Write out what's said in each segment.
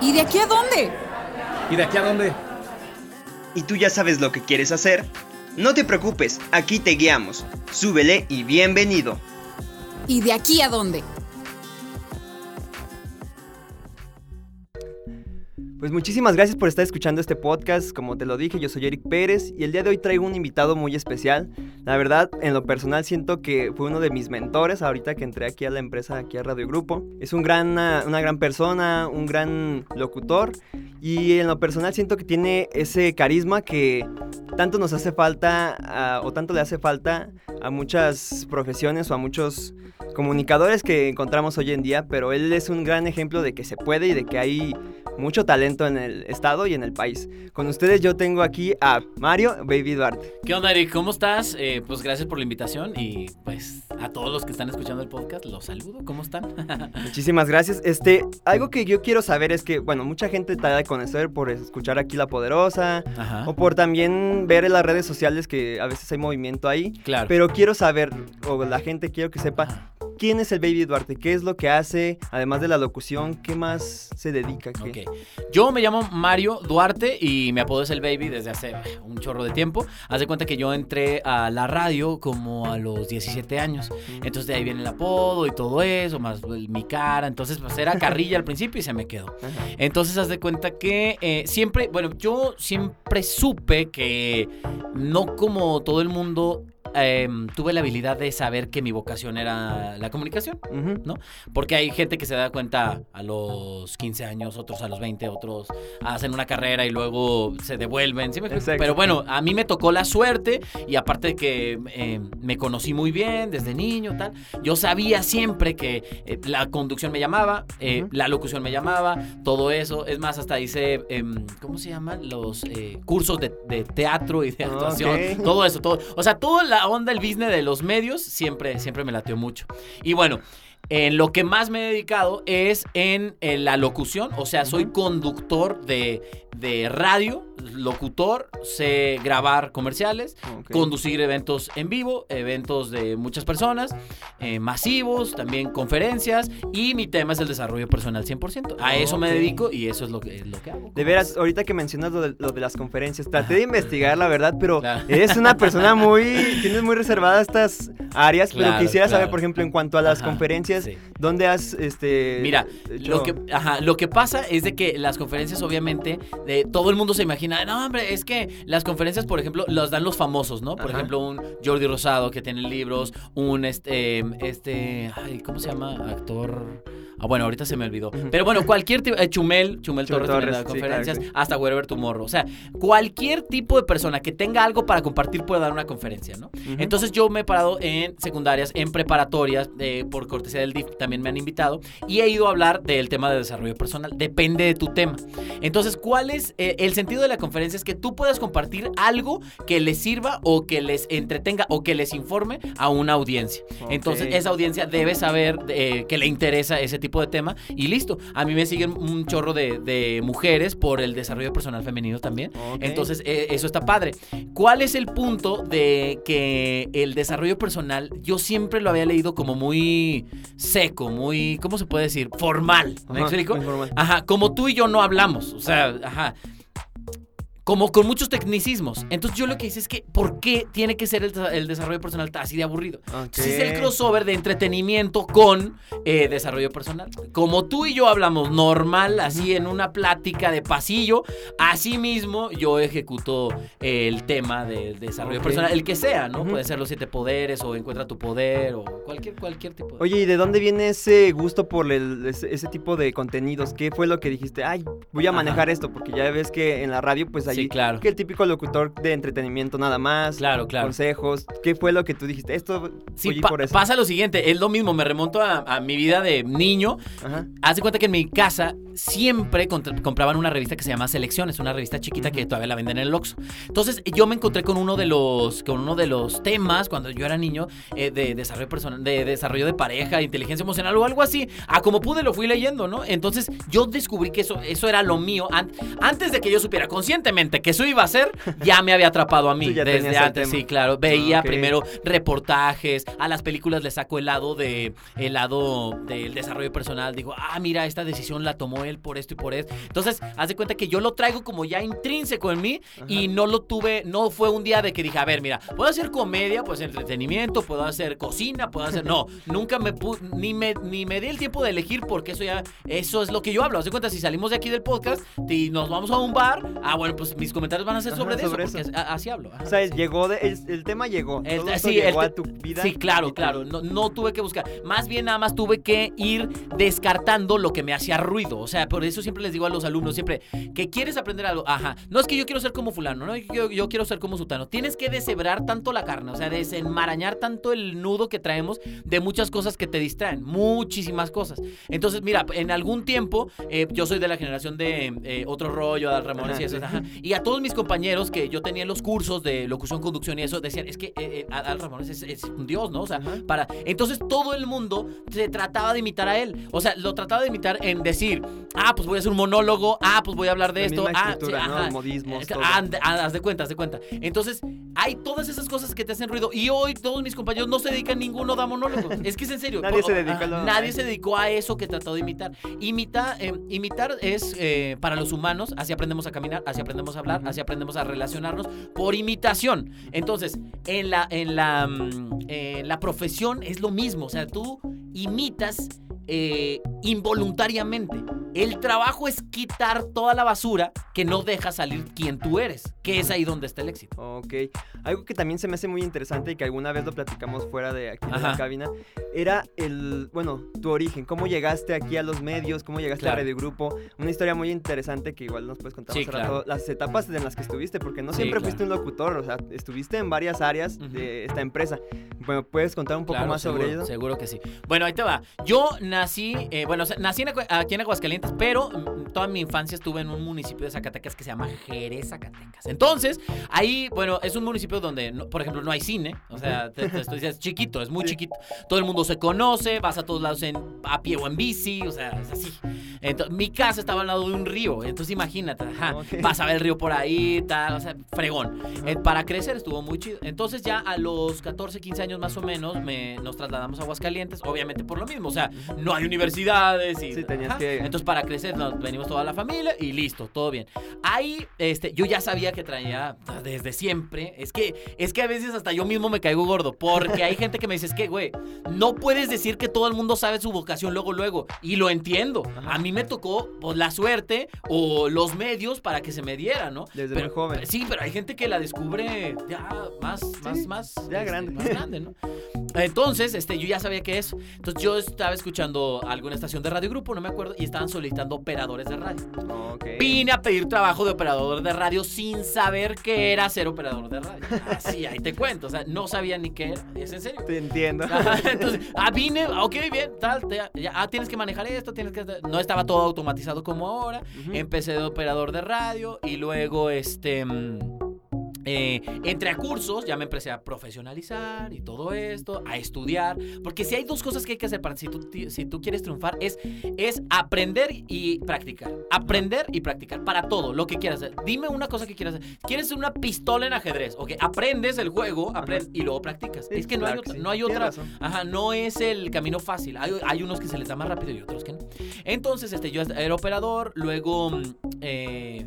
¿Y de aquí a dónde? ¿Y de aquí a dónde? ¿Y tú ya sabes lo que quieres hacer? No te preocupes, aquí te guiamos. Súbele y bienvenido. ¿Y de aquí a dónde? Pues muchísimas gracias por estar escuchando este podcast. Como te lo dije, yo soy Eric Pérez y el día de hoy traigo un invitado muy especial. La verdad, en lo personal siento que fue uno de mis mentores ahorita que entré aquí a la empresa, aquí a Radio Grupo. Es un gran, una, gran persona, un gran locutor y en lo personal siento que tiene ese carisma que tanto nos hace falta a- o tanto le hace falta a muchas profesiones o a muchos comunicadores que encontramos hoy en día, pero él es un gran ejemplo de que se puede y de que hay mucho talento en el estado y en el país. Con ustedes yo tengo aquí a Mario Baby Duarte. ¿Qué onda, Eric? ¿Cómo estás? Eh, pues gracias por la invitación y pues a todos los que están escuchando el podcast los saludo. ¿Cómo están? Muchísimas gracias. Este, algo que yo quiero saber es que, bueno, mucha gente te da de conocer por escuchar aquí La Poderosa Ajá. o por también ver en las redes sociales que a veces hay movimiento ahí. Claro. Pero quiero saber, o la gente quiero que sepa, ¿quién es el Baby Duarte? ¿Qué es lo que hace? Además de la locución, ¿qué más se dedica? ¿Qué? Ok. Yo me llamo Mario Duarte y mi apodo es el Baby desde hace un chorro de tiempo. Haz de cuenta que yo entré a la radio como a los 17 años. Entonces de ahí viene el apodo y todo eso, más mi cara. Entonces pues era carrilla al principio y se me quedó. Entonces haz de cuenta que eh, siempre, bueno, yo siempre supe que no como todo el mundo em, tuve la habilidad de saber que mi vocación era la comunicación. ¿no? Porque hay gente que se da cuenta a los 15 años, otros a los 20, otros hacen una carrera y luego se devuelven. Pero bueno, a mí me tocó la suerte y aparte de que eh, me conocí muy bien desde niño, tal, yo sabía siempre que eh, la conducción me llamaba, eh, la locución me llamaba, todo eso. Es más, hasta hice, em, ¿cómo se llaman? Los eh, cursos de, de teatro y de Ok. actuación, todo eso, todo. O sea, toda la onda, el business de los medios, siempre, siempre me lateó mucho. Y bueno, en lo que más me he dedicado es en, en la locución, o sea, soy conductor de, de radio, locutor, sé grabar comerciales, conducir eventos en vivo, eventos de muchas personas, eh, masivos, también conferencias, y mi tema es el desarrollo personal 100%. A eso me dedico y eso es lo que, lo que hago. De veras, ahorita que mencionas lo de, lo de las conferencias, traté de investigar la verdad, pero Claro. eres una persona muy, tienes muy reservada estas áreas, pero Claro, quisiera saber, por ejemplo, en cuanto a las Ajá, conferencias, sí. ¿dónde has, este, Mira, hecho- lo que, ajá, lo que pasa es de que las conferencias, obviamente, de, todo el mundo se imagina, no, hombre, es que las conferencias, por ejemplo, las dan los famosos, ¿no? Por Ajá. ejemplo, un Jordi Rosado que tiene libros, un este, este, ay, ¿cómo se llama? Actor. Ah, bueno, ahorita se me olvidó. Pero bueno, cualquier tipo, eh, Chumel, Chumel, Chumel Torres, Torres, da sí, conferencias, claro, hasta Wherever Tomorrow. O sea, cualquier tipo de persona que tenga algo para compartir puede dar una conferencia, ¿no? Entonces yo me he parado en secundarias, en preparatorias, eh, por cortesía del DIF también me han invitado y he ido a hablar del tema de desarrollo personal. Depende de tu tema. Entonces, ¿cuál es eh, el sentido de la conferencia? Es que tú puedas compartir algo que les sirva o que les entretenga o que les informe a una audiencia. Entonces, esa audiencia debe saber eh, que le interesa ese tipo de tema y listo. A mí me siguen un chorro de, de mujeres por el desarrollo personal femenino también. Entonces, eh, eso está padre. ¿Cuál es el punto de que el desarrollo personal, yo siempre lo había leído como muy seco, muy, ¿cómo se puede decir? Formal. ¿Me Ajá, explico? muy formal. Ajá, como tú y yo no hablamos. O sea, ajá. Como con muchos tecnicismos. Entonces yo lo que hice es que, ¿por qué tiene que ser el, el desarrollo personal así de aburrido? Ese es el crossover de entretenimiento con eh, desarrollo personal. Como tú y yo hablamos normal, así en una plática de pasillo, así mismo yo ejecuto el tema del desarrollo personal, el que sea, ¿no? Puede ser los siete poderes o encuentra tu poder o cualquier, cualquier tipo de... Oye, ¿y de dónde viene ese gusto por el- ese, ese tipo de contenidos? ¿Qué fue lo que dijiste? Ay, voy a Ajá. manejar esto, porque ya ves que en la radio, pues ahí, Sí, claro. que el típico locutor de entretenimiento nada más, Claro, claro. consejos. ¿Qué fue lo que tú dijiste? Esto, Sí, voy a ir pa- por eso. pasa lo siguiente, es lo mismo, me remonto a, a mi vida de niño. Ajá. Haz de cuenta que en mi casa siempre compraban una revista que se llama Selecciones, una revista chiquita que todavía la venden en el Oxxo. Entonces yo me encontré con uno de los, con uno de los temas cuando yo era niño eh, de desarrollo personal, de desarrollo de pareja, inteligencia emocional o algo así. A como pude lo fui leyendo, ¿no? Entonces yo descubrí que eso, eso era lo mío an- antes de que yo supiera conscientemente consciente que eso iba a ser, ya me había atrapado a mí desde antes, sí, claro. Veía primero reportajes, a las películas le saco el lado de el lado del desarrollo personal, digo, "Ah, mira, esta decisión la tomó él por esto y por esto." Entonces, haz de cuenta que yo lo traigo como ya intrínseco en mí y no lo tuve, no fue un día de que dije, "A ver, mira, puedo hacer comedia, pues entretenimiento, puedo hacer cocina, puedo hacer no, nunca me ni me ni me di el tiempo de elegir porque eso ya eso es lo que yo hablo. Haz de cuenta si salimos de aquí del podcast y nos vamos a un bar, ah, bueno, pues mis comentarios van a ser Ajá, sobre, eso, porque así hablo. Ajá, O sea, sí. llegó de, el, el tema llegó. El- Todo esto sí, llegó el- a tu vida. Sí, claro, claro. No, no tuve que buscar. Más bien nada más tuve que ir descartando lo que me hacía ruido. O sea, por eso siempre les digo a los alumnos, siempre, que quieres aprender algo. Ajá. No es que yo quiero ser como fulano, no, yo, yo quiero ser como sutano. Tienes que deshebrar tanto la carne, o sea, desenmarañar tanto el nudo que traemos de muchas cosas que te distraen. Muchísimas cosas. Entonces, mira, en algún tiempo, eh, yo soy de la generación de eh, otro rollo, Adal Ramones y eso. sí. ajá. Y a todos mis compañeros que yo tenía en los cursos de locución, conducción y eso, decían, es que eh, eh, Adal Ramones es, es un dios, ¿no? O sea, para... Entonces todo el mundo se trataba de imitar a él. O sea, lo trataba de imitar en decir, ah, pues voy a hacer un monólogo, ah, pues voy a hablar de La esto, ah, estructura, ¿no? ajá. Modismos, Eh, todo. ah, haz de cuenta, haz de cuenta. Entonces, hay todas esas cosas que te hacen ruido. Y hoy todos mis compañeros no se dedican ninguno a monólogos. Es que es en serio. Nadie se dedicó a Nadie se dedicó a eso que trató de imitar. Imita, eh, imitar es eh, para los humanos, así aprendemos a caminar, así aprendemos a hablar, así aprendemos a relacionarnos por imitación. Entonces, en la, en la, mm, en la profesión es lo mismo. O sea, tú imitas eh, involuntariamente. El trabajo es quitar toda la basura que no deja salir quien tú eres, que es ahí donde está el éxito. Ok. Algo que también se me hace muy interesante y que alguna vez lo platicamos fuera de aquí de la cabina, era el, bueno, tu origen, cómo llegaste aquí a los medios, cómo llegaste Claro. a Radio Grupo, una historia muy interesante que igual nos puedes contar Sí, claro. rato, las etapas en las que estuviste, porque no Sí, siempre claro. fuiste un locutor, o sea, estuviste en varias áreas de esta empresa. Bueno, ¿puedes contar un poco más seguro, sobre ello? Seguro que sí. Bueno, ahí te va. Yo nací, eh, bueno, nací en aquí en Aguascalientes, pero mm, toda mi infancia estuve en un municipio de Zacatecas que se llama Jerez, Zacatecas. Entonces, ahí, bueno, es un municipio donde, no- por ejemplo, no hay cine. O sea, te, te estoy diciendo, es chiquito, es muy chiquito. Todo el mundo se conoce, vas a todos lados en, a pie o en bici, o sea, es así. Entonces, mi casa estaba al lado de un río, entonces imagínate, ajá, vas a ver el río por ahí, tal, o sea, fregón. Eh, para crecer estuvo muy chido. Entonces ya a los 14, 15 años más o menos me, nos trasladamos a Aguascalientes, obviamente por lo mismo, o sea, no hay universidades y... Sí, tenías que- Entonces para crecer nos venimos toda la familia y listo, todo bien. Ahí, este, yo ya sabía que traía desde siempre, es que, es que a veces hasta yo mismo me caigo gordo, porque hay gente que me dice, es que, güey, no puedes decir que todo el mundo sabe su vocación luego, luego, y lo entiendo. A mí me tocó pues, la suerte o los medios para que se me diera, ¿no? Desde Pero- muy joven. Sí, pero hay gente que la descubre ya más, más, más. ya este, grande. Más grande, ¿no? Entonces, este, yo ya sabía que eso. Entonces, yo estaba escuchando alguna estación de radio grupo, no me acuerdo, y estaban solicitando operadores de radio. Ok. Vine a pedir trabajo de operador de radio sin saber qué era ser operador de radio. Así, ahí te cuento. O sea, no sabía ni qué era. ¿Es en serio? Te entiendo. Ajá, Entonces, ah, vine, ok, bien, tal, te- ya, ah, tienes que manejar esto, tienes que... No estaba todo automatizado como ahora. Empecé de operador de radio y luego, este... eh, entré a cursos, ya me empecé a profesionalizar y todo esto, a estudiar, porque si hay dos cosas que hay que hacer para si tú, si tú quieres triunfar es, es aprender y practicar, aprender y practicar para todo, lo que quieras hacer. Dime una cosa que quieras hacer. ¿Quieres ser una pistola en ajedrez? Ok, aprendes el juego, aprendes y luego practicas. Sí, es que no hay claro otra, sí. no hay otra. Ajá, no es el camino fácil. Hay, hay unos que se les da más rápido y otros que no. Entonces, este, yo era operador, luego mm, eh,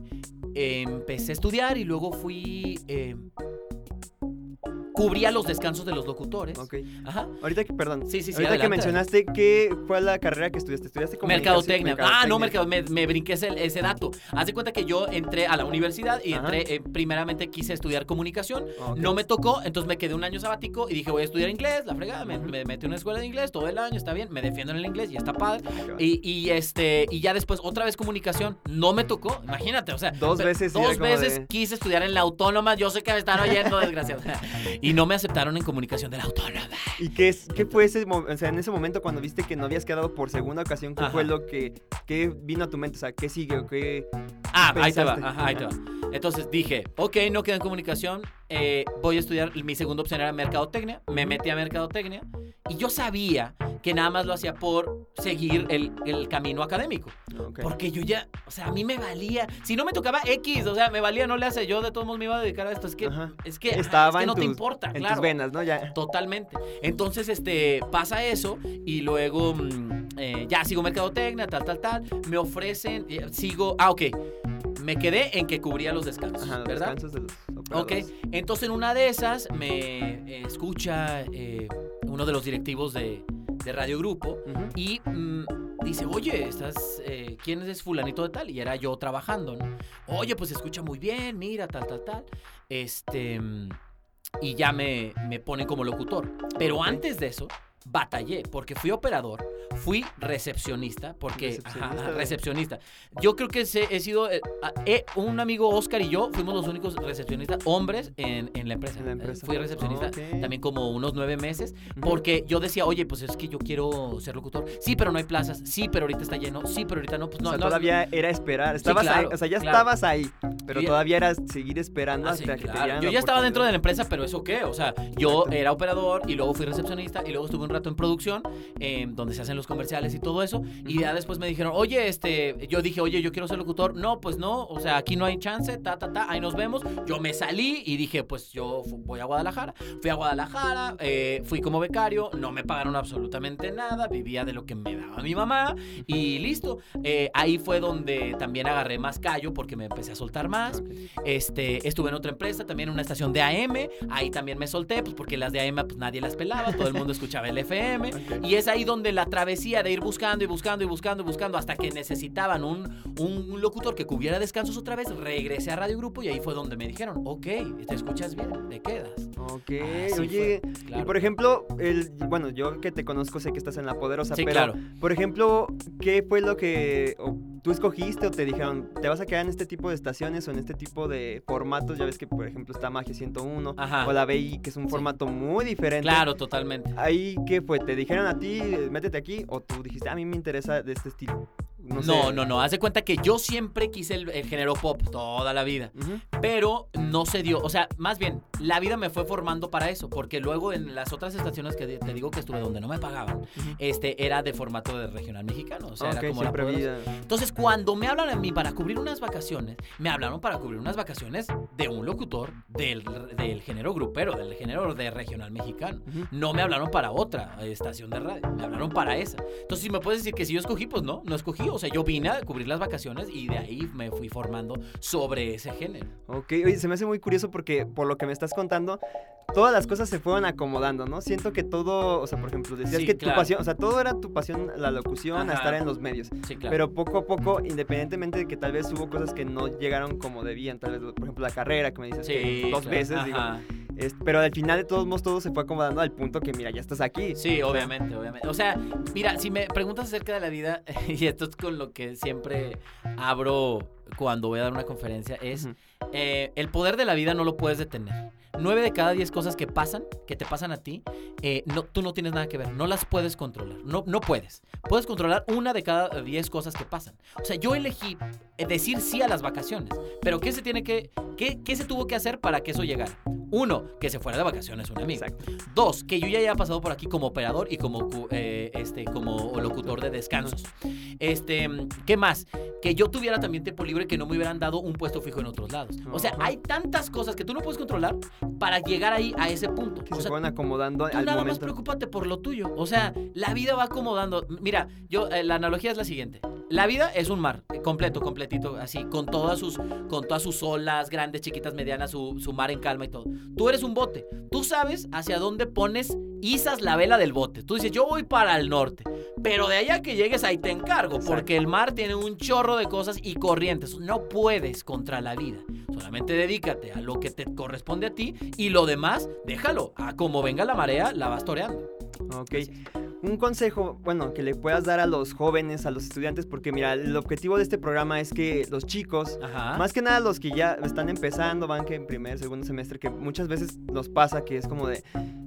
empecé a estudiar y luego fui... eh, cubría los descansos de los locutores. Ok. Ajá. Ahorita que, perdón. Sí, sí, sí, Ahorita que mencionaste que fue la carrera que estudiaste. ¿Estudiaste comunicación? Mercadotecnia. Ah, no, mercado. Me, me brinqué ese, ese dato. Haz de cuenta que yo entré a la universidad y Ajá. entré, eh, primeramente quise estudiar comunicación. No me tocó, entonces me quedé un año sabático y dije, voy a estudiar inglés, la fregada. Me, metí en una escuela de inglés todo el año, está bien, me defiendo en el inglés y está padre. Qué va. Y, y, este y ya después otra vez comunicación no me tocó imagínate o sea Dos veces dos como veces de- quise estudiar en la autónoma yo sé que me están oyendo desgraciado y no me aceptaron en comunicación de la autónoma ¿Y qué, es, qué fue ese o sea, en ese momento cuando viste que no habías quedado por segunda ocasión? ¿Qué Ajá. fue lo que qué vino a tu mente? O sea, ¿qué sigue? o qué... ah ahí te va pensaste? ajá, ahí te va entonces dije ok no quedo en comunicación eh, voy a estudiar mi segunda opción era mercadotecnia me metí a mercadotecnia Y yo sabía que nada más lo hacía por seguir el, el camino académico. Porque yo ya, o sea, a mí me valía. Si no me tocaba X, o sea, me valía, no le hace. Yo de todos modos me iba a dedicar a esto. Es que, Ajá. es que, Estaba es que en no te importa, En claro. tus venas, ¿no? Ya. Totalmente. Entonces, este, pasa eso y luego mm, eh, ya sigo mercadotecnia, tal, tal, tal. Me ofrecen, eh, sigo, ah, ok. Me quedé en que cubría los descansos, Ajá, los ¿verdad? descansos de los Ok, entonces en una de esas me eh, escucha eh, uno de los directivos de, de Radio Grupo Ujú. y mm, dice, oye, estás, eh, ¿quién es fulanito de tal? Y era yo trabajando, ¿no? Oye, pues se escucha muy bien, mira, tal, tal, tal. Este, y ya me, me ponen como locutor. Pero antes de eso, batallé, porque fui operador, fui recepcionista, porque... Recepcionista ajá, recepcionista. Yo creo que se- he sido... eh, ah, eh, un amigo Oscar y yo fuimos los únicos recepcionistas hombres en, en la empresa. En la empresa. Fui recepcionista Ok. también como unos nueve meses, porque yo decía, oye, pues es que yo quiero ser locutor. Sí, pero no hay plazas. Sí, pero ahorita está lleno. Sí, pero ahorita no. Pues no, o sea, no, todavía era esperar. Estabas claro, ahí, o sea, ya claro. estabas ahí, pero todavía era seguir esperando Ah, sí, hasta que te claro. dieran Yo ya estaba dentro de la empresa, pero eso qué, o sea, yo Exacto. era operador y luego fui recepcionista y luego estuve un rato en producción, eh, donde se hacen los comerciales y todo eso, y ya después me dijeron, oye, este, yo dije, oye, yo quiero ser locutor, no, pues no, o sea, aquí no hay chance, ta, ta, ta, ahí nos vemos, yo me salí y dije, pues yo voy a Guadalajara, fui a Guadalajara, eh, fui como becario, no me pagaron absolutamente nada, vivía de lo que me daba mi mamá y listo, Eh, ahí fue donde también agarré más callo porque me empecé a soltar más. Este, estuve en otra empresa, también en una estación de AM. Ahí también me solté, pues porque las de AM pues nadie las pelaba, todo el mundo escuchaba el FM. Ok. Y es ahí donde la travesía de ir buscando y buscando y buscando y buscando hasta que necesitaban un, un locutor que cubriera descansos otra vez, regresé a Radio Grupo y ahí fue donde me dijeron, ok, te escuchas bien, te quedas. Ok, Así oye, y por ejemplo, el, bueno, yo que te conozco sé que estás en La Poderosa, Sí, pero, claro. por ejemplo, ¿qué fue lo que tú escogiste o te dijeron, te vas a quedar en este tipo de estaciones o en este tipo de formatos? Ya ves que, por ejemplo, está Magia 101 Ajá. o la BI, que es un Sí. formato muy diferente. Claro, totalmente. Ahí, ¿qué fue? ¿Te dijeron a ti, métete aquí? ¿O tú dijiste, a mí me interesa de este estilo? No, sé. No, no, no. Haz de cuenta que yo siempre quise el, el género pop toda la vida. Pero no se dio. O sea, más bien, la vida me fue formando para eso, porque luego en las otras estaciones que te digo que estuve donde no me pagaban, este era de formato de regional mexicano, o sea, era como la vida. Entonces, cuando me hablan a mí para cubrir unas vacaciones, me hablaron para cubrir unas vacaciones de un locutor del, del género grupero, del género de regional mexicano. No me hablaron para otra estación de radio, me hablaron para esa. Entonces, si me puedes decir que si yo escogí, pues no, no escogí. O sea, yo vine a cubrir las vacaciones y de ahí me fui formando sobre ese género. Ok, oye, se me hace muy curioso porque por lo que me estás contando, todas las cosas se fueron acomodando, ¿no? Siento que todo, o sea, por ejemplo, decías Sí, que claro. tu pasión, o sea, todo era tu pasión, la locución, a estar en los medios. Sí, claro. Pero poco a poco, independientemente de que tal vez hubo cosas que no llegaron como debían, tal vez, por ejemplo, la carrera que me dices que dos claro. veces, digo, Ajá. es- pero al final de todos modos todo se fue acomodando al punto que, mira, ya estás aquí. Sí, obviamente, obviamente. O sea, mira, si me preguntas acerca de la vida, y esto es con lo que siempre abro cuando voy a dar una conferencia, es eh, el poder de la vida no lo puedes detener. Nueve de cada diez cosas que pasan, que te pasan a ti, eh, no, tú no tienes nada que ver, no las puedes controlar, no, no puedes. Puedes controlar una de cada diez cosas que pasan. O sea, yo elegí eh, decir sí a las vacaciones, pero ¿qué se tiene que, qué, qué se tuvo que hacer para que eso llegara? Uno, que se fuera de vacaciones un amigo. Exacto. Dos, que yo ya haya pasado por aquí como operador y como, eh, este, como locutor de descansos. Este, ¿qué más? Que yo tuviera también tiempo libre que no me hubieran dado un puesto fijo en otros lados. O sea, hay tantas cosas que tú no puedes controlar para llegar ahí a ese punto. Que O se sea, fueron acomodando Tú al nada más preocúpate por lo tuyo. O sea, la vida va acomodando. Mira, yo eh, la analogía es la siguiente. La vida es un mar, eh, completo, completito, así, con todas sus, con todas sus olas, grandes, chiquitas, medianas, su, su mar en calma y todo. Tú eres un bote. Tú sabes hacia dónde pones, izas la vela del bote. Tú dices, yo voy para el norte. Pero de allá que llegues ahí te encargo, Exacto. porque el mar tiene un chorro de cosas y corrientes. No puedes contra la vida. Solamente dedícate a lo que te corresponde a ti y lo demás, déjalo. A como venga la marea, la vas toreando. Ok. Un consejo, bueno, que le puedas dar a los jóvenes, a los estudiantes, porque mira, el objetivo de este programa es que los chicos, Ajá. más que nada los que ya están empezando, van que en primer, segundo semestre, que muchas veces nos pasa que es como de,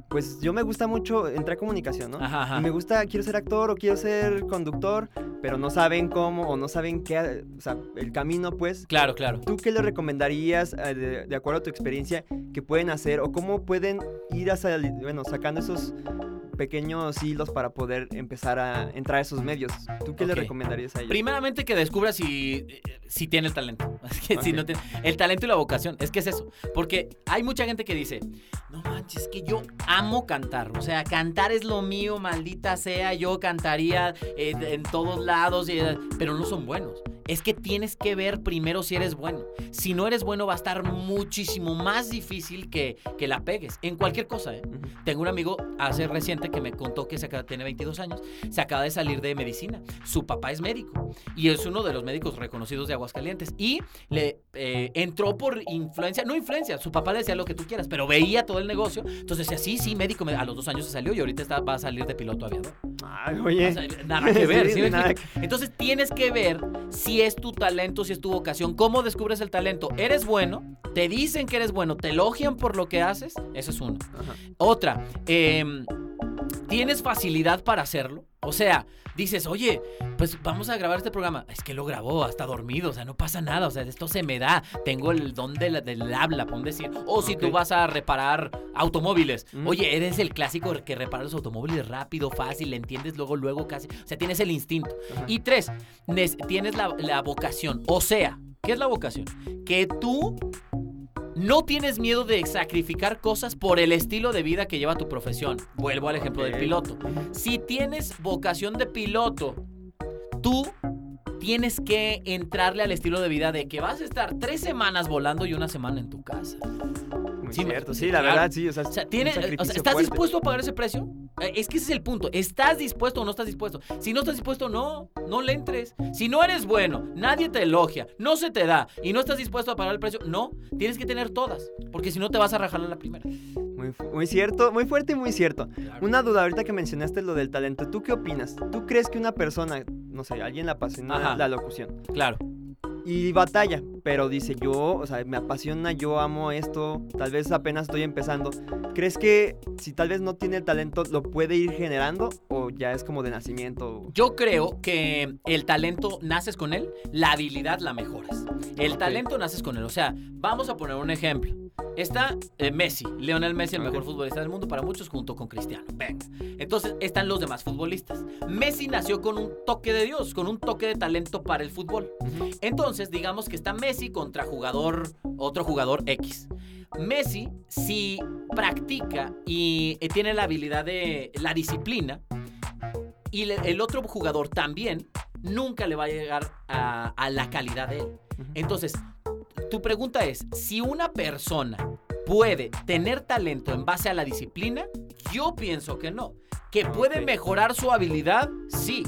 pues yo me gusta mucho entrar a comunicación, ¿no? Ajá, ajá. Y me gusta, quiero ser actor o quiero ser conductor, pero no saben cómo o no saben qué, o sea, el camino, pues. Claro, claro. ¿Tú qué le recomendarías, eh, de, de acuerdo a tu experiencia, que pueden hacer o cómo pueden ir a bueno, sacando esos pequeños hilos para poder empezar a entrar a esos medios. ¿Tú qué le recomendarías a ellos? Primeramente que descubra si, si tiene el talento. Es que si no tiene- el talento y la vocación. Es que es eso. Porque hay mucha gente que dice, no manches, es que yo amo cantar. O sea, cantar es lo mío, maldita sea. Yo cantaría eh, en todos lados, y, eh, pero no son buenos. Es que tienes que ver primero si eres bueno. Si no eres bueno va a estar muchísimo más difícil que, que la pegues. En cualquier cosa, ¿eh? Tengo un amigo hace reciente que me contó que se acaba, tiene 22 años, se acaba de salir de medicina. Su papá es médico y es uno de los médicos reconocidos de Aguascalientes. Y le eh, entró por influencia, no influencia, su papá le decía lo que tú quieras, pero veía todo el negocio. Entonces decía, sí, sí, médico. A los dos años se salió y ahorita está- va a salir de piloto aviador. Ay, oye. O sea, nada que ver, Sí. Entonces tienes que ver si es tu talento, si es tu vocación, cómo descubres el talento. ¿Eres bueno? ¿Te dicen que eres bueno? ¿Te elogian por lo que haces? Eso es uno. Ajá. Otra, em, ¿tienes facilidad para hacerlo? O sea, dices, oye, pues vamos a grabar este programa. Es que lo grabó, hasta dormido, o sea, no pasa nada, o sea, esto se me da. Tengo el don de la- del habla, por decir. O si tú vas a reparar automóviles. Mm. Oye, eres el clásico que repara los automóviles rápido, fácil, le entiendes luego, luego casi. O sea, tienes el instinto. Ajá. Y tres, nes- tienes la, la vocación. O sea, ¿qué es la vocación? Que tú no tienes miedo de sacrificar cosas por el estilo de vida que lleva tu profesión. Vuelvo al ejemplo del piloto. Si tienes vocación de piloto, tú tienes que entrarle al estilo de vida de que vas a estar tres semanas volando y una semana en tu casa. Muy Sí, cierto, sí, la claro. verdad, sí. O sea, O sea, un ¿tienes, o sea, sacrificio ¿estás fuerte. dispuesto a pagar ese precio? Eh, Es que ese es el punto. ¿Estás dispuesto o no estás dispuesto? Si no estás dispuesto, no, no le entres. Si no eres bueno, nadie te elogia, no se te da y no estás dispuesto a pagar el precio, no, tienes que tener todas, porque si no te vas a rajar la primera. Muy, cierto, muy fuerte y muy cierto. Una duda ahorita que mencionaste lo del talento. ¿Tú qué opinas? ¿Tú crees que una persona, no sé, alguien la apasiona Ajá. la locución Claro. Y batalla, pero dice yo, o sea, me apasiona, yo amo esto, tal vez apenas estoy empezando. ¿Crees que si tal vez no tiene el talento lo puede ir generando o ya es como de nacimiento? Yo creo que el talento naces con él, la habilidad la mejoras. El Ok. talento naces con él. O sea, vamos a poner un ejemplo. Está eh, Messi, Lionel Messi, el Ok. mejor futbolista del mundo para muchos, junto con Cristiano. Venga. Entonces están los demás futbolistas. Messi nació con un toque de Dios, con un toque de talento para el fútbol. Ujú. Entonces, digamos que está Messi contra jugador, otro jugador X. Messi, si practica y eh, tiene la habilidad de la disciplina, y el otro jugador también, nunca le va a llegar a, a la calidad de él. Entonces, tu pregunta es, si una persona puede tener talento en base a la disciplina, yo pienso que no. Que puede mejorar su habilidad, sí,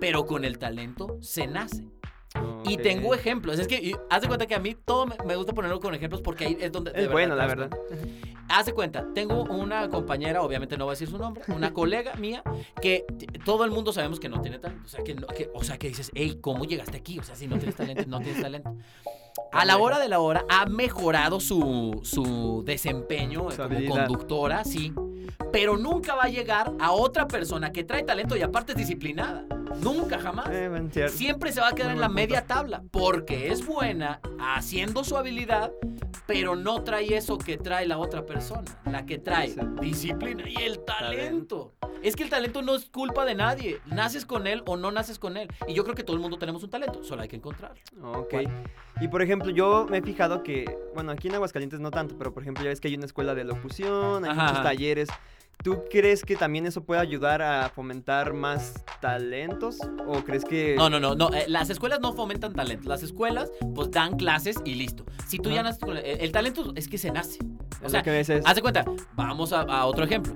pero con el talento se nace. Y Ok. tengo ejemplos. Es que y, haz de cuenta que a mí todo me, gusta ponerlo con ejemplos porque ahí es donde. de Es bueno, la verdad. Haz de cuenta, tengo una compañera, obviamente no voy a decir su nombre, una colega mía que todo el mundo sabemos que no tiene talento. O sea, que, no- que- o sea, que dices, hey, ¿cómo llegaste aquí? O sea, si no tienes talento, no tienes talento. A la hora de la hora ha mejorado su, su desempeño Su como habilidad. conductora, sí. Pero nunca va a llegar a otra persona que trae talento y aparte es disciplinada. Nunca, jamás Eh, siempre se va a quedar en la media tabla porque es buena haciendo su habilidad, pero no trae eso que trae la otra persona, la que trae Sí. disciplina y el talento. Es que el talento no es culpa de nadie, naces con él o no naces con él. Y yo creo que todo el mundo tenemos un talento, solo hay que encontrarlo. Ok. Y por ejemplo, yo me he fijado que, bueno, aquí en Aguascalientes no tanto, pero por ejemplo, ya ves que hay una escuela de locución, hay Ajá, muchos talleres. ¿Tú crees que también eso puede ayudar a fomentar más talentos? ¿O crees que.? No, no, no, no. eh, las escuelas no fomentan talento. Las escuelas, pues dan clases y listo. Si tú ya naces con el, el talento es que se nace. O Es sea, que me dices. Haz de cuenta, vamos a, a otro ejemplo.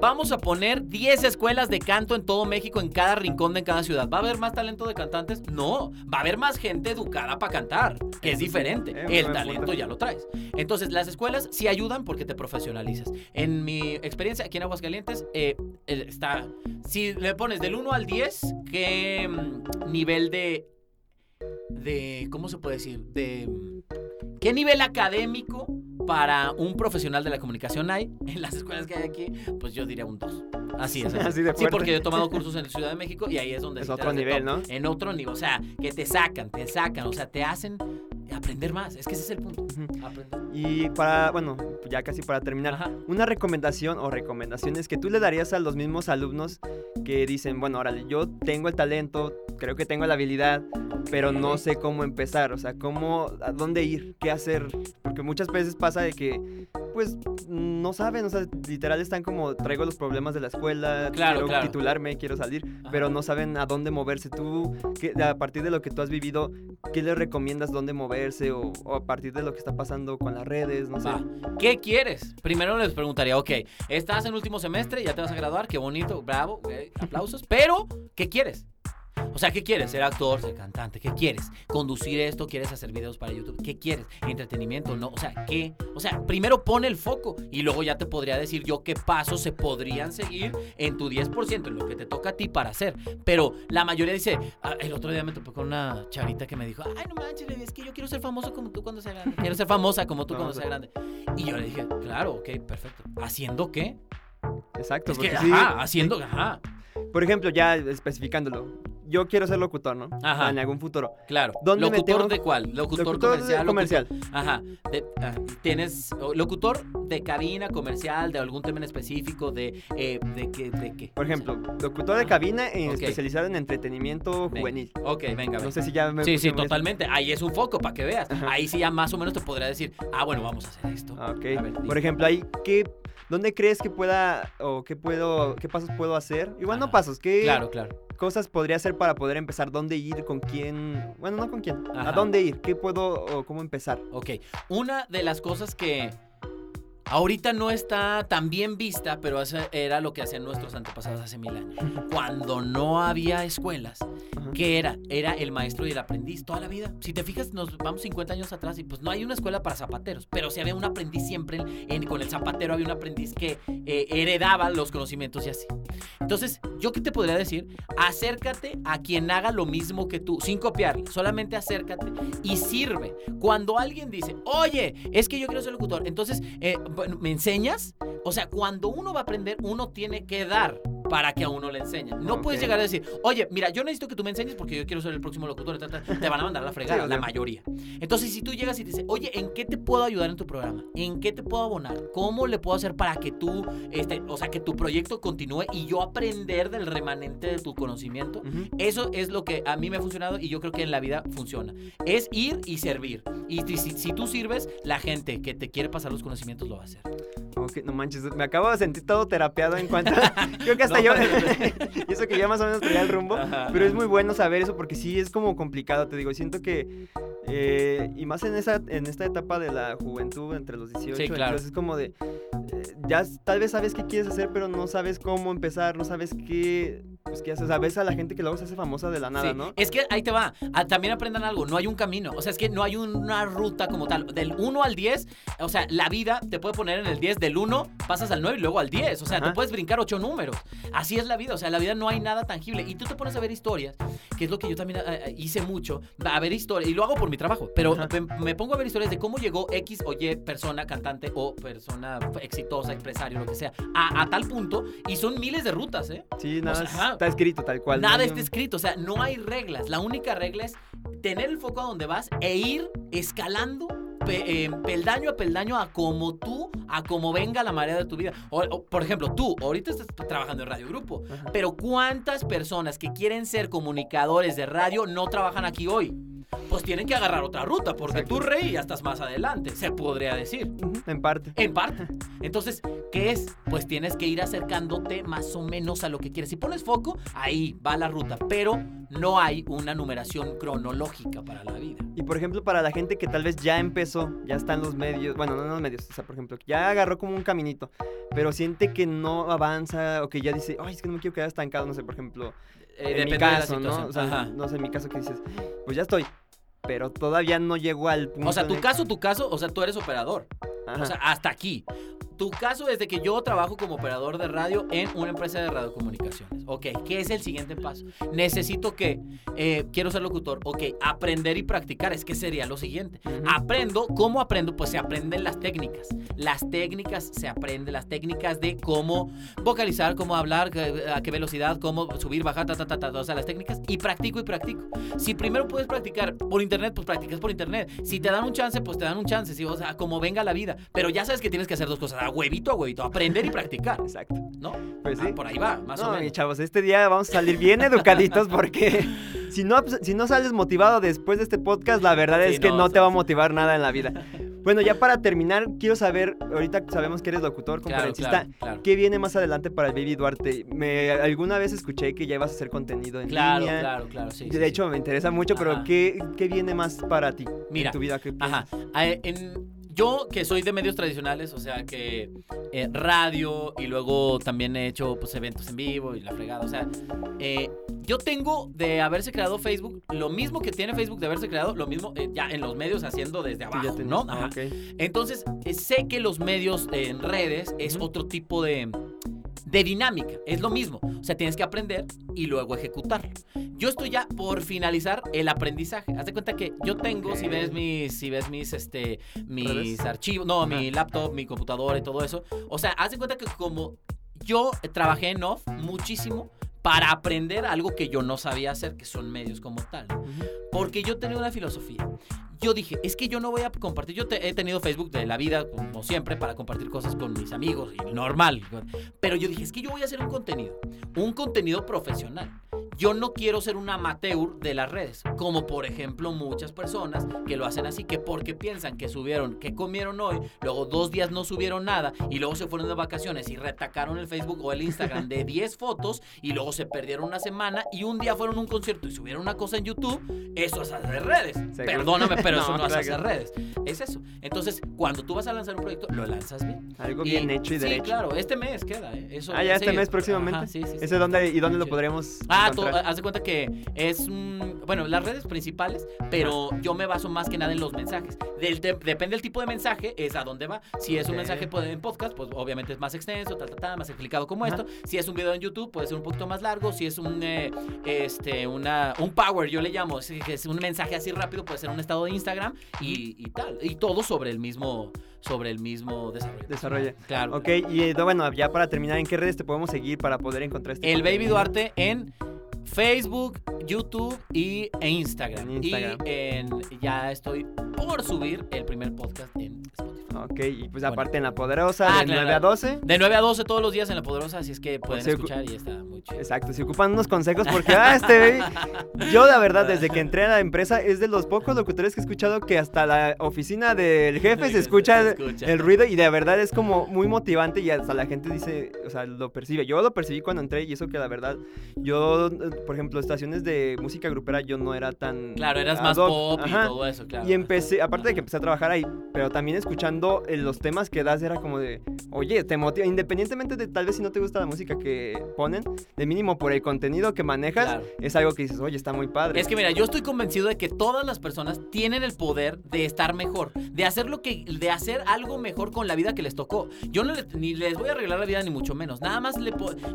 Vamos a poner 10 escuelas de canto en todo México, en cada rincón de en cada ciudad. ¿Va a haber más talento de cantantes? No, va a haber más gente educada para cantar, que es diferente. El talento ya lo traes. Entonces, las escuelas sí ayudan porque te profesionalizas. En mi experiencia aquí en Aguascalientes, eh, está. Si le pones del 1 al 10, ¿qué mm, nivel de. de. ¿Cómo se puede decir? De. ¿Qué nivel académico para un profesional de la comunicación hay en las escuelas que hay aquí? Pues yo diría un 2. Así es. Así de Sí, porque yo he tomado cursos en Ciudad de México y ahí es donde Es otro nivel. ¿no? En otro nivel, o sea, que te sacan, te sacan, o sea, te hacen aprender más. Es que ese es el punto. Ujú. Aprender. Y para, bueno, ya casi para terminar, Ajá. una recomendación o recomendaciones que tú le darías a los mismos alumnos que dicen, bueno, órale, yo tengo el talento, creo que tengo la habilidad, pero no sé cómo empezar, o sea, cómo, a dónde ir, qué hacer, porque muchas veces pasa de que, pues, no saben, o sea, literal están como, traigo los problemas de la escuela, Claro, quiero claro. titularme, quiero salir, Ajá. pero no saben a dónde moverse. Tú, qué- a partir de lo que tú has vivido, ¿qué les recomiendas dónde o, o a partir de lo que está pasando con las redes, no sé? Va. ¿Qué quieres? Primero les preguntaría, ok, estás en último semestre, ya te vas a graduar, qué bonito, bravo, ok, aplausos, pero ¿qué quieres? O sea, ¿qué quieres? Ser actor, ser cantante, ¿qué quieres? Conducir esto, ¿quieres hacer videos para YouTube? ¿Qué quieres? ¿Entretenimiento? ¿No? O sea, ¿qué? O sea, primero pon el foco y luego ya te podría decir yo qué pasos se podrían seguir en tu 10%, en lo que te toca a ti para hacer. Pero la mayoría dice, ah, el otro día me topé con una chavita que me dijo, ay, no manches, es que yo quiero ser famoso como tú cuando sea grande. Quiero ser famosa como tú cuando sea grande. Y yo le dije, claro, ok, perfecto. ¿Haciendo qué? Exacto. Es que, porque sí, ajá, haciendo, ajá, Por ejemplo, ya especificándolo, yo quiero ser locutor, ¿no? Ajá. En algún futuro. claro. ¿Dónde ¿Locutor de cuál? ¿Locutor, Locutor de- comercial? comercial. locutor- Ajá. De- ah, Tienes locutor de cabina comercial, de algún tema en específico, de, eh, de, qué, de qué. Por ejemplo, locutor de cabina en Ok. especializado en entretenimiento Venga. juvenil. Ok, venga, venga. No sé si ya me Sí, sí, totalmente. Ahí es un foco para que veas. Ajá. Ahí sí ya más o menos te podría decir, ah, bueno, vamos a hacer esto. Ah, Ok. A ver, di. Por ejemplo, ahí, ¿qué, ¿dónde crees que pueda o qué puedo, qué pasos puedo hacer? Igual no Ajá. pasos, ¿qué Claro, claro. cosas podría hacer para poder empezar? ¿Dónde ir? ¿Con quién? Bueno, no con quién. Ajá. ¿A dónde ir? ¿Qué puedo o cómo empezar? Ok, una de las cosas que ahorita no está tan bien vista, pero eso era lo que hacían nuestros antepasados hace mil años. Cuando no había escuelas. ¿qué era? Era el maestro y el aprendiz toda la vida. Si te fijas, nos vamos 50 años atrás y pues no hay una escuela para zapateros, pero sí había un aprendiz siempre, en- con el zapatero había un aprendiz que eh, heredaba los conocimientos y así. Entonces, ¿yo qué te podría decir? Acércate a quien haga lo mismo que tú, sin copiarle, solamente acércate y sirve. Cuando alguien dice, oye, es que yo quiero ser locutor, entonces, eh, ¿me enseñas? O sea, cuando uno va a aprender, uno tiene que dar para que a uno le enseñen. No puedes Ok. llegar a decir, oye, mira, yo necesito que tú me enseñes porque yo quiero ser el próximo locutor, ta, ta". te van a mandar a la fregada, Sí, la mayoría. Entonces, si tú llegas y dices, oye, ¿en qué te puedo ayudar en tu programa? ¿En qué te puedo abonar? ¿Cómo le puedo hacer para que tú, este, o sea, que tu proyecto continúe y yo aprender del remanente de tu conocimiento? Ujú. Eso es lo que a mí me ha funcionado y yo creo que en la vida funciona. Es ir y servir. Y si, si- si tú sirves, la gente que te quiere pasar los conocimientos lo va a hacer. Ok, no manches, me acabo de sentir todo terapeado en cuanto. Creo que hasta Yo. y eso que ya más o menos traía el rumbo. Ajá. Pero es muy bueno saber eso porque sí es como complicado, te digo. Siento que. eh, y más en, esa, en esta etapa de la juventud, entre los 18 Sí, claro. entonces es como de. eh, ya tal vez sabes qué quieres hacer, pero no sabes cómo empezar, no sabes qué. Pues qué haces. O sea, ves a la gente que luego se hace famosa de la nada, Sí, ¿no? Es que ahí te va. Ah, también aprendan algo. No hay un camino. O sea, es que no hay una ruta como tal. Del 1 al 10, o sea, la vida te puede poner en el 10. Del 1 pasas al 9 y luego al 10. O sea, Ajá. te puedes brincar 8 números. Así es la vida. O sea, la vida no hay nada tangible. Y tú te pones a ver historias, que es lo que yo también ah, ah, hice mucho. A ver historias. Y lo hago por mi trabajo. Pero me, me pongo a ver historias de cómo llegó X o Y persona, cantante o persona exitosa, empresario, lo que sea, a, a tal punto. Y son miles de rutas, ¿eh? Sí, nada sea, más ajá. Está escrito tal cual. Nada ¿no? está escrito, o sea, no hay reglas. La única regla es tener el foco a donde vas e ir escalando pe- eh, peldaño a peldaño a como tú, a como venga la marea de tu vida. O- o, por ejemplo, tú, ahorita estás trabajando en Radio Grupo, Ajá. pero ¿cuántas personas que quieren ser comunicadores de radio no trabajan aquí hoy? Pues tienen que agarrar otra ruta, porque Exacto. tú, Rey, ya estás más adelante, se podría decir. Ujú, En parte. En parte. Entonces, ¿qué es? Pues tienes que ir acercándote más o menos a lo que quieres. Si pones foco, ahí va la ruta. Pero no hay una numeración cronológica para la vida. Y por ejemplo, para la gente que tal vez ya empezó, ya está en los medios, bueno, no en los medios, o sea, por ejemplo, ya agarró como un caminito, pero siente que no avanza o que ya dice, ay, es que no me quiero quedar estancado, no sé, por ejemplo, Eh, en mi depende de la caso, ¿no? O sea, Ajá. no sé, en mi caso que dices, pues ya estoy, pero todavía no llegó al punto. O sea, tu caso, tu caso, o sea, tú eres operador. Ajá. O sea, hasta aquí. tu caso es de que yo trabajo como operador de radio en una empresa de radiocomunicaciones. Ok, ¿qué es el siguiente paso? Necesito que, eh, quiero ser locutor, ok, aprender y practicar, es que sería lo siguiente. Aprendo, ¿cómo aprendo? Pues se aprenden las técnicas. Las técnicas se aprenden, las técnicas de cómo vocalizar, cómo hablar, qué- a qué velocidad, cómo subir, bajar, ta, ta, ta, ta, o sea, las técnicas. Y practico y practico. Si primero puedes practicar por internet, pues practicas por internet. Si te dan un chance, pues te dan un chance, ¿sí? o sea, como venga la vida. Pero ya sabes que tienes que hacer dos cosas, a huevito a huevito, aprender y practicar, Exacto. ¿no? Pues sí. Ah, por ahí va, más o No, menos. mi chavos, este día vamos a salir bien educaditos porque si no, pues, si no sales motivado después de este podcast, la verdad Sí, es que no, no, sí, te va a sí. motivar nada en la vida. Bueno, ya para terminar, quiero saber, ahorita sabemos que eres locutor, Claro, conferencista, claro, claro. ¿qué viene más adelante para el Baby Duarte? Me, alguna vez escuché que ya ibas a hacer contenido en Claro, línea. claro, claro, sí. de sí, sí. hecho, me interesa mucho, pero. ¿qué, ¿qué viene más para ti Mira, en tu vida? ¿Qué Ajá. Ah, en- yo que soy de medios tradicionales, o sea que eh, radio y luego también he hecho pues, eventos en vivo y la fregada. O sea, eh, yo tengo de haberse creado Facebook lo mismo que tiene Facebook de haberse creado, lo mismo eh, ya en los medios haciendo desde abajo, ¿no? ah, Ajá. Entonces, sé que los medios en redes es otro tipo de, de dinámica. Es lo mismo. O sea, tienes que aprender y luego ejecutarlo. Yo estoy ya por finalizar el aprendizaje. Haz de cuenta que yo tengo, si ves mis, si ves mis, este, mis ¿Redes? archivos, no, mi laptop, mi computadora y todo eso. O sea, haz de cuenta que como yo trabajé en off muchísimo para aprender algo que yo no sabía hacer, que son medios como tal. Porque yo tenía una filosofía. Yo dije, es que yo no voy a compartir. Yo te- he tenido Facebook de la vida, como siempre, para compartir cosas con mis amigos y normal. Pero yo dije, es que yo voy a hacer un contenido, un contenido profesional. Yo no quiero ser un amateur de las redes, como por ejemplo muchas personas que lo hacen así, que porque piensan que subieron, que comieron hoy, luego dos días no subieron nada y luego se fueron de vacaciones y retacaron el Facebook o el Instagram de 10 fotos y luego se perdieron una semana y un día fueron a un concierto y subieron una cosa en YouTube, eso es hacer redes. Perdóname, pero eso No, es hacer redes. Es eso. Entonces, cuando tú vas a lanzar un proyecto, lo lanzas bien. Algo bien hecho y sí, derecho. claro, este mes queda, ¿eh? Eso, Ah, ya este mes próximamente. ajá, sí. ¿Ese dónde y dónde lo Sí. podremos Ah, encontrar? Haz de cuenta que es un, bueno, las redes principales, pero yo me baso más que nada en los mensajes. Del depende del tipo de mensaje, es a dónde va. Si es un mensaje pues, en podcast, pues obviamente es más extenso, tal, tal, tal, más explicado como Ajá. esto. Si es un video en YouTube, puede ser un poquito más largo. Si es un, eh, este, una, un power, yo le llamo, es, es un mensaje así rápido, puede ser un estado de Instagram y, y tal. Y todo sobre el mismo, sobre el mismo desarrollo. Desarrollo. Claro. Ok, y bueno, ya para terminar, ¿en qué redes te podemos seguir para poder encontrar este El Baby? Duarte en Facebook, YouTube y e Instagram. En Instagram. Y en, ya estoy por subir el primer podcast en Spotify. Ok, y pues Bueno. aparte en La Poderosa, Ah, de claro, 9 a claro. 12. De 9 a 12 todos los días en La Poderosa, así es que pueden sea, escuchar y está muy chido. Exacto, si ocupan unos consejos porque, ah, este yo la verdad desde que entré a la empresa es de los pocos locutores que he escuchado que hasta la oficina del jefe se escucha, Se el- escucha. el ruido y de verdad es como muy motivante y hasta la gente dice, o sea, lo percibe. Yo lo percibí cuando entré y eso que la verdad, yo, por ejemplo, estaciones de música grupera yo no era tan... Claro, eras más pop y ajá. todo eso, claro. Y empecé, aparte de que empecé a trabajar ahí, pero también escuchando los temas que das, era como de, oye, te motiva, independientemente de tal vez si no te gusta la música que ponen, de mínimo por el contenido que manejas, Claro. es algo que dices, oye, está muy padre. Es que mira, yo estoy convencido de que todas las personas tienen el poder de estar mejor, de hacer lo que, de hacer algo mejor con la vida que les tocó. Yo no les, ni les voy a arreglar la vida ni mucho menos. Nada más le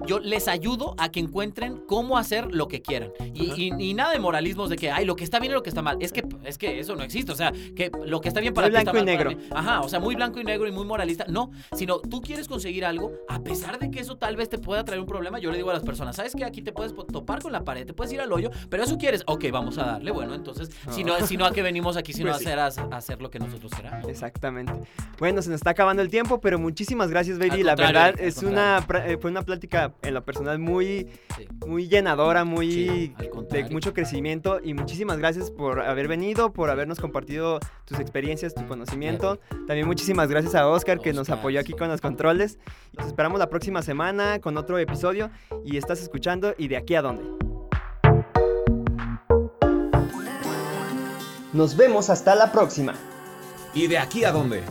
yo les ayudo a que encuentren cómo hacer lo que quieran. Y, y- y nada de moralismos de que, ay, lo que está bien y lo que está mal. Es que, es que eso no existe. O sea, que lo que está bien para Muy ti está blanco y para negro. mí. Ajá, o sea, muy blanco y negro y muy moralista. No, sino tú quieres conseguir algo, a pesar de que eso tal vez te pueda traer un problema, yo le digo a las personas, ¿sabes qué? Aquí te puedes topar con la pared, te puedes ir al hoyo, pero eso quieres, ok, vamos a darle, bueno, entonces, si, no, si no a qué venimos aquí, sino Pues a, sí. hacer, a, a hacer lo que nosotros queramos. Exactamente. Bueno, se nos está acabando el tiempo, pero muchísimas gracias, baby. Al La verdad es una eh, fue una plática en lo personal muy Sí. muy llenadora, muy Sí, de mucho crecimiento y muchísimas gracias por haber venido, por habernos compartido tus experiencias, tu conocimiento. También muchísimas gracias a Oscar que nos apoyó aquí con los controles. Nos esperamos la próxima semana con otro episodio y estás escuchando y de aquí a dónde. Nos vemos hasta la próxima. ¿Y de aquí a dónde?